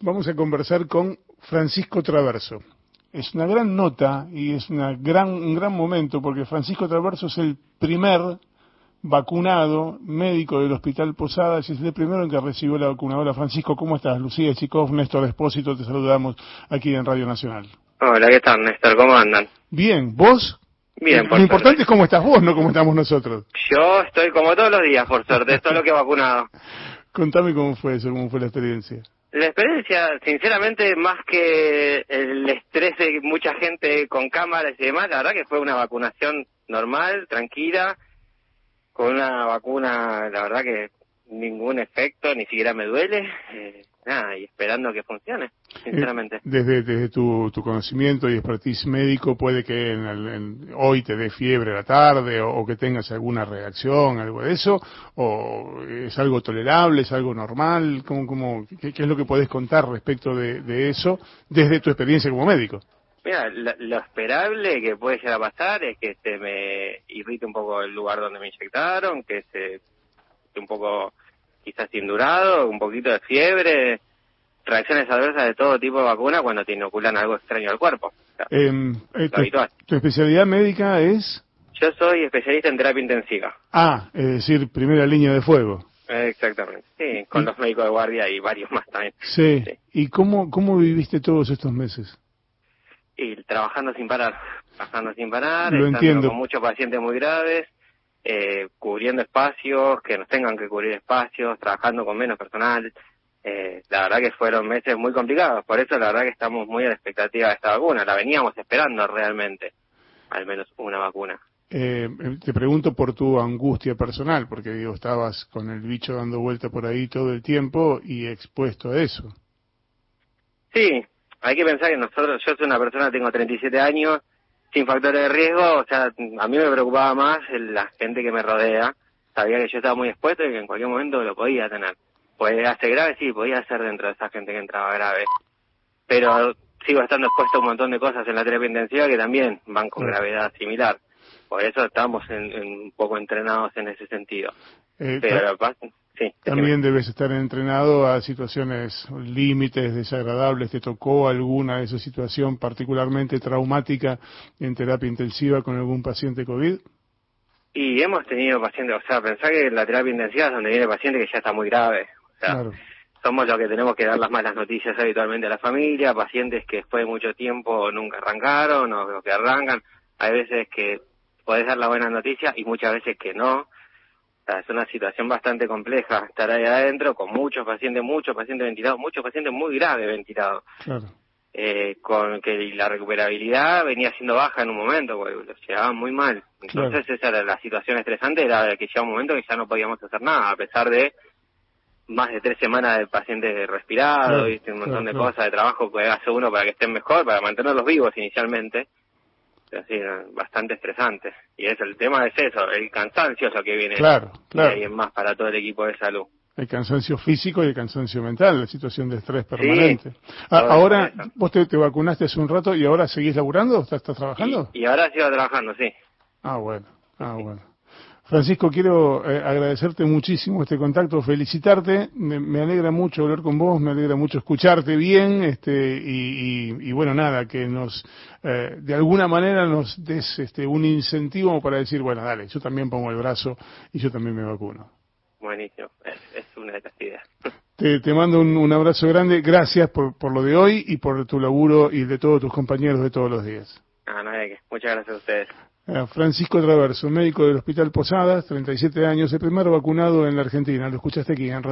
Vamos a conversar con Francisco Traverso. Es una gran nota y es una gran, un gran momento porque Francisco Traverso es el primer vacunado médico del Hospital Posadas y es el primero en que recibió la vacunadora. Francisco, ¿cómo estás? Lucía Chikov, Néstor Espósito, te saludamos aquí en Radio Nacional. Hola, ¿qué tal, Néstor? ¿Cómo andan? Bien, ¿vos? Bien, Lo importante es cómo estás vos, no cómo estamos nosotros. Yo estoy como todos los días, por suerte, todo lo que he vacunado. Contame cómo fue eso, cómo fue la experiencia. La experiencia, sinceramente, más que el estrés de mucha gente con cámaras y demás, la verdad que fue una vacunación normal, tranquila, con una vacuna, la verdad que ningún efecto, ni siquiera me duele. Eh, nada, y esperando que funcione, sinceramente. Eh, desde, desde tu, tu, conocimiento y expertise médico, puede que en en, hoy te dé fiebre a la tarde o, o, que tengas alguna reacción, algo de eso, o es algo tolerable, es algo normal, ¿Cómo, cómo, qué, qué es lo que podés contar respecto de, de, eso desde tu experiencia como médico? Mira, lo, lo, esperable que puede llegar a pasar es que se me irrite un poco el lugar donde me inyectaron, que se un poco quizás indurado, un poquito de fiebre, reacciones adversas de todo tipo de vacuna cuando te inoculan algo extraño al cuerpo. O sea, eh, eh, tu, habitual. ¿Tu especialidad médica es? Yo soy especialista en terapia intensiva. Ah, es decir, primera línea de fuego. Exactamente, sí, con ¿Y? los médicos de guardia y varios más también. Sí. sí. ¿Y cómo, cómo viviste todos estos meses? Y trabajando sin parar, trabajando sin parar, Lo entiendo. con muchos pacientes muy graves, eh, cubriendo espacios, que nos tengan que cubrir espacios, trabajando con menos personal. Eh, la verdad que fueron meses muy complicados, por eso la verdad que estamos muy a la expectativa de esta vacuna, la veníamos esperando realmente, al menos una vacuna. Eh, te pregunto por tu angustia personal, porque digo, estabas con el bicho dando vuelta por ahí todo el tiempo y expuesto a eso. Sí, hay que pensar que nosotros, yo soy una persona, tengo 37 años, sin factores de riesgo, o sea, a mí me preocupaba más la gente que me rodea, sabía que yo estaba muy expuesto y que en cualquier momento lo podía tener. Podía ser grave, sí, podía ser dentro de esa gente que entraba grave, pero sigo estando expuesto a un montón de cosas en la terapia intensiva que también van con gravedad similar. Por eso estamos en, en un poco entrenados en ese sentido. Eh, pero sí, también debes estar entrenado a situaciones límites, desagradables. ¿Te tocó alguna de esa situación particularmente traumática en terapia intensiva con algún paciente COVID? Y hemos tenido pacientes, o sea, pensar que la terapia intensiva es donde viene el paciente que ya está muy grave. O sea, claro. somos los que tenemos que dar las malas noticias habitualmente a la familia, pacientes que después de mucho tiempo nunca arrancaron o los que arrancan. Hay veces que podés dar la buena noticia y muchas veces que no. Es una situación bastante compleja estar ahí adentro con muchos pacientes, muchos pacientes ventilados, muchos pacientes muy graves ventilados. Claro. Eh, con que la recuperabilidad venía siendo baja en un momento, porque los llevaban muy mal. Entonces Claro. esa era la situación estresante, era que llegaba un momento que ya no podíamos hacer nada, a pesar de más de tres semanas de pacientes respirados, Claro, ¿viste? un montón claro, de cosas de trabajo que hace uno para que estén mejor, para mantenerlos vivos inicialmente. Sí, no, bastante estresante. Y es el tema es eso, el cansancio es lo que viene Claro, claro. en más para todo el equipo de salud. El cansancio físico y el cansancio mental, la situación de estrés permanente. Ah, todo ahora, eso. vos te, te vacunaste hace un rato y ahora seguís laburando, ¿estás, estás trabajando? Y, y ahora sigo trabajando, sí. Ah, bueno, ah, bueno. Francisco, quiero eh, agradecerte muchísimo este contacto, felicitarte, me, me, alegra mucho hablar con vos, me alegra mucho escucharte bien, este, y, y, y bueno, nada, que nos, eh, de alguna manera nos des este, un incentivo para decir, bueno, dale, yo también pongo el brazo y yo también me vacuno. Buenísimo, es, es una de las ideas. Te, te mando un, un, abrazo grande, gracias por, por lo de hoy y por tu laburo y de todos tus compañeros de todos los días. Ah, no hay que. Muchas gracias a ustedes. Francisco Traverso, médico del Hospital Posadas, 37 años, el primer vacunado en la Argentina. Lo escuchaste aquí en